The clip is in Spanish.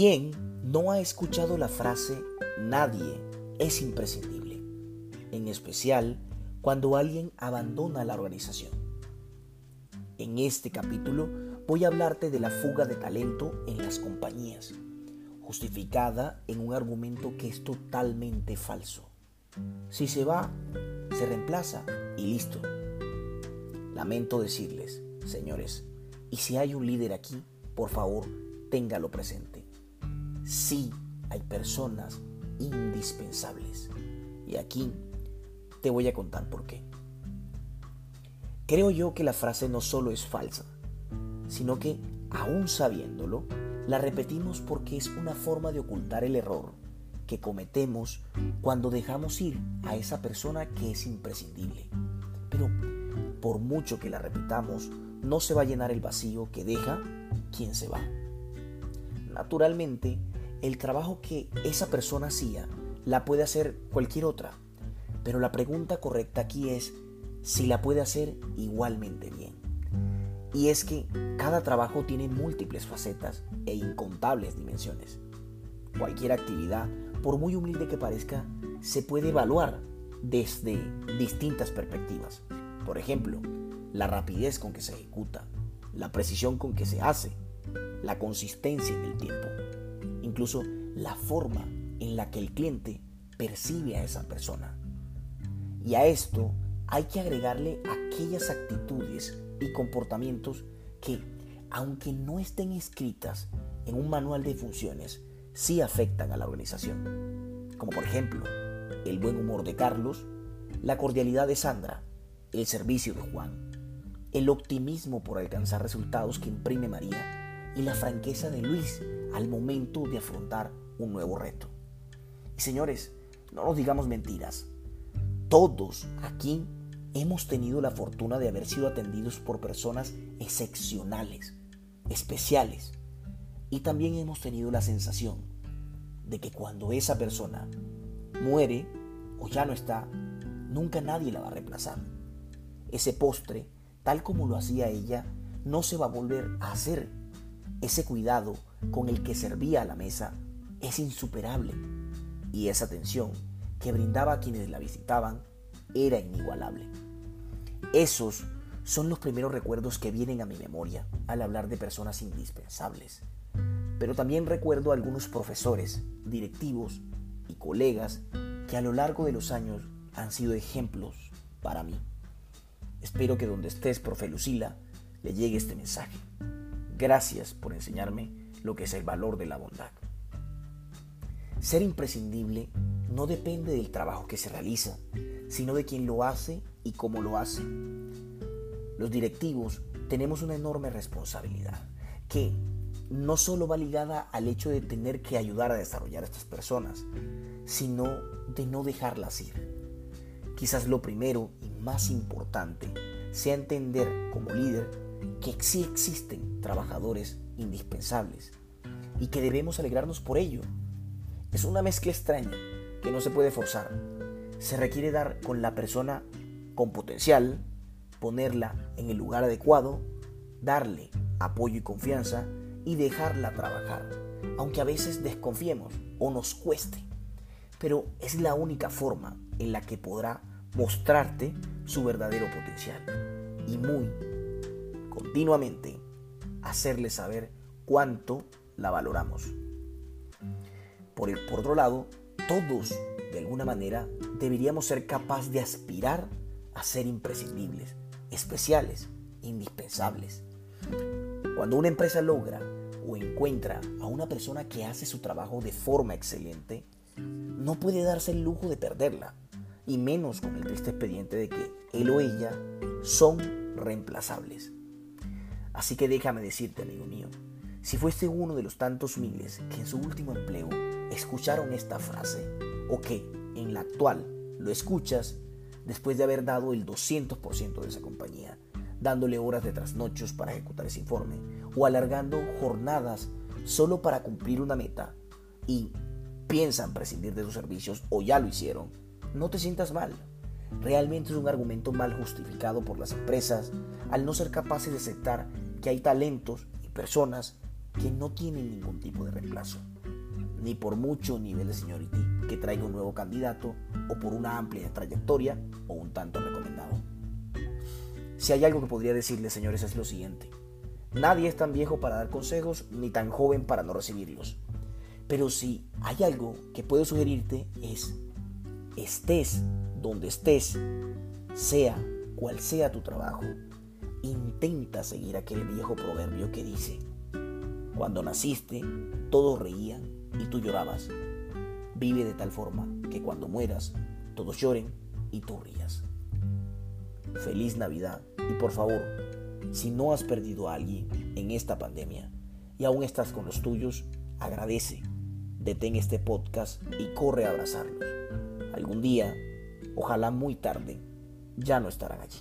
¿Quién no ha escuchado la frase nadie es imprescindible? En especial cuando alguien abandona la organización. En este capítulo voy a hablarte de la fuga de talento en las compañías, justificada en un argumento que es totalmente falso. Si se va, se reemplaza y listo. Lamento decirles, señores, y si hay un líder aquí, por favor, téngalo presente. Sí hay personas indispensables. Y aquí te voy a contar por qué. Creo yo que la frase no solo es falsa, sino que, aún sabiéndolo, la repetimos porque es una forma de ocultar el error que cometemos cuando dejamos ir a esa persona que es imprescindible. Pero por mucho que la repitamos, no se va a llenar el vacío que deja quien se va. Naturalmente, el trabajo que esa persona hacía la puede hacer cualquier otra, pero la pregunta correcta aquí es si la puede hacer igualmente bien. Y es que cada trabajo tiene múltiples facetas e incontables dimensiones. Cualquier actividad por muy humilde que parezca, se puede evaluar desde distintas perspectivas. Por ejemplo, la rapidez con que se ejecuta, la precisión con que se hace, la consistencia en el tiempo, incluso la forma en la que el cliente percibe a esa persona. Y a esto hay que agregarle aquellas actitudes y comportamientos que, aunque no estén escritas en un manual de funciones, sí afectan a la organización, como por ejemplo el buen humor de Carlos, la cordialidad de Sandra, el servicio de Juan, el optimismo por alcanzar resultados que imprime María y la franqueza de Luis al momento de afrontar un nuevo reto. Y señores, no nos digamos mentiras. Todos aquí hemos tenido la fortuna de haber sido atendidos por personas excepcionales, especiales, y también hemos tenido la sensación de que cuando esa persona muere o ya no está, nunca nadie la va a reemplazar. Ese postre, tal como lo hacía ella, no se va a volver a hacer. Ese cuidado con el que servía a la mesa es insuperable y esa atención que brindaba a quienes la visitaban era inigualable. Esos son los primeros recuerdos que vienen a mi memoria al hablar de personas indispensables pero también recuerdo a algunos profesores, directivos y colegas que a lo largo de los años han sido ejemplos para mí. Espero que donde estés, profe Lucila, le llegue este mensaje. Gracias por enseñarme lo que es el valor de la bondad. Ser imprescindible no depende del trabajo que se realiza, sino de quien lo hace y cómo lo hace. Los directivos tenemos una enorme responsabilidad que no solo va ligada al hecho de tener que ayudar a desarrollar a estas personas, sino de no dejarlas ir. Quizás lo primero y más importante sea entender como líder que sí existen trabajadores indispensables y que debemos alegrarnos por ello. Es una mezcla extraña que no se puede forzar. Se requiere dar con la persona con potencial, ponerla en el lugar adecuado, darle apoyo y confianza y dejarla trabajar, aunque a veces desconfiemos o nos cueste. Pero es la única forma en la que podrá mostrarte su verdadero potencial y muy continuamente hacerle saber cuánto la valoramos. Por, el, por otro lado, todos, de alguna manera, deberíamos ser capaces de aspirar a ser imprescindibles, especiales, indispensables. Cuando una empresa logra o encuentra a una persona que hace su trabajo de forma excelente, no puede darse el lujo de perderla, y menos con el triste expediente de que él o ella son reemplazables. Así que déjame decirte, amigo mío, si fuiste uno de los tantos miles que en su último empleo escucharon esta frase, o que en la actual lo escuchas después de haber dado el 200% de esa compañía, dándole horas de trasnochos para ejecutar ese informe o alargando jornadas solo para cumplir una meta y piensan prescindir de sus servicios o ya lo hicieron, no te sientas mal. Realmente es un argumento mal justificado por las empresas al no ser capaces de aceptar que hay talentos y personas que no tienen ningún tipo de reemplazo, ni por mucho nivel de seniority que traiga un nuevo candidato o por una amplia trayectoria o un tanto recomendado. Si hay algo que podría decirles, señores, es lo siguiente. Nadie es tan viejo para dar consejos ni tan joven para no recibirlos. Pero si hay algo que puedo sugerirte es, estés donde estés, sea cual sea tu trabajo, intenta seguir aquel viejo proverbio que dice, cuando naciste, todos reían y tú llorabas. Vive de tal forma que cuando mueras, todos lloren y tú rías. Feliz Navidad y por favor, si no has perdido a alguien en esta pandemia y aún estás con los tuyos, agradece, detén este podcast y corre a abrazarlos. Algún día, ojalá muy tarde, ya no estarán allí.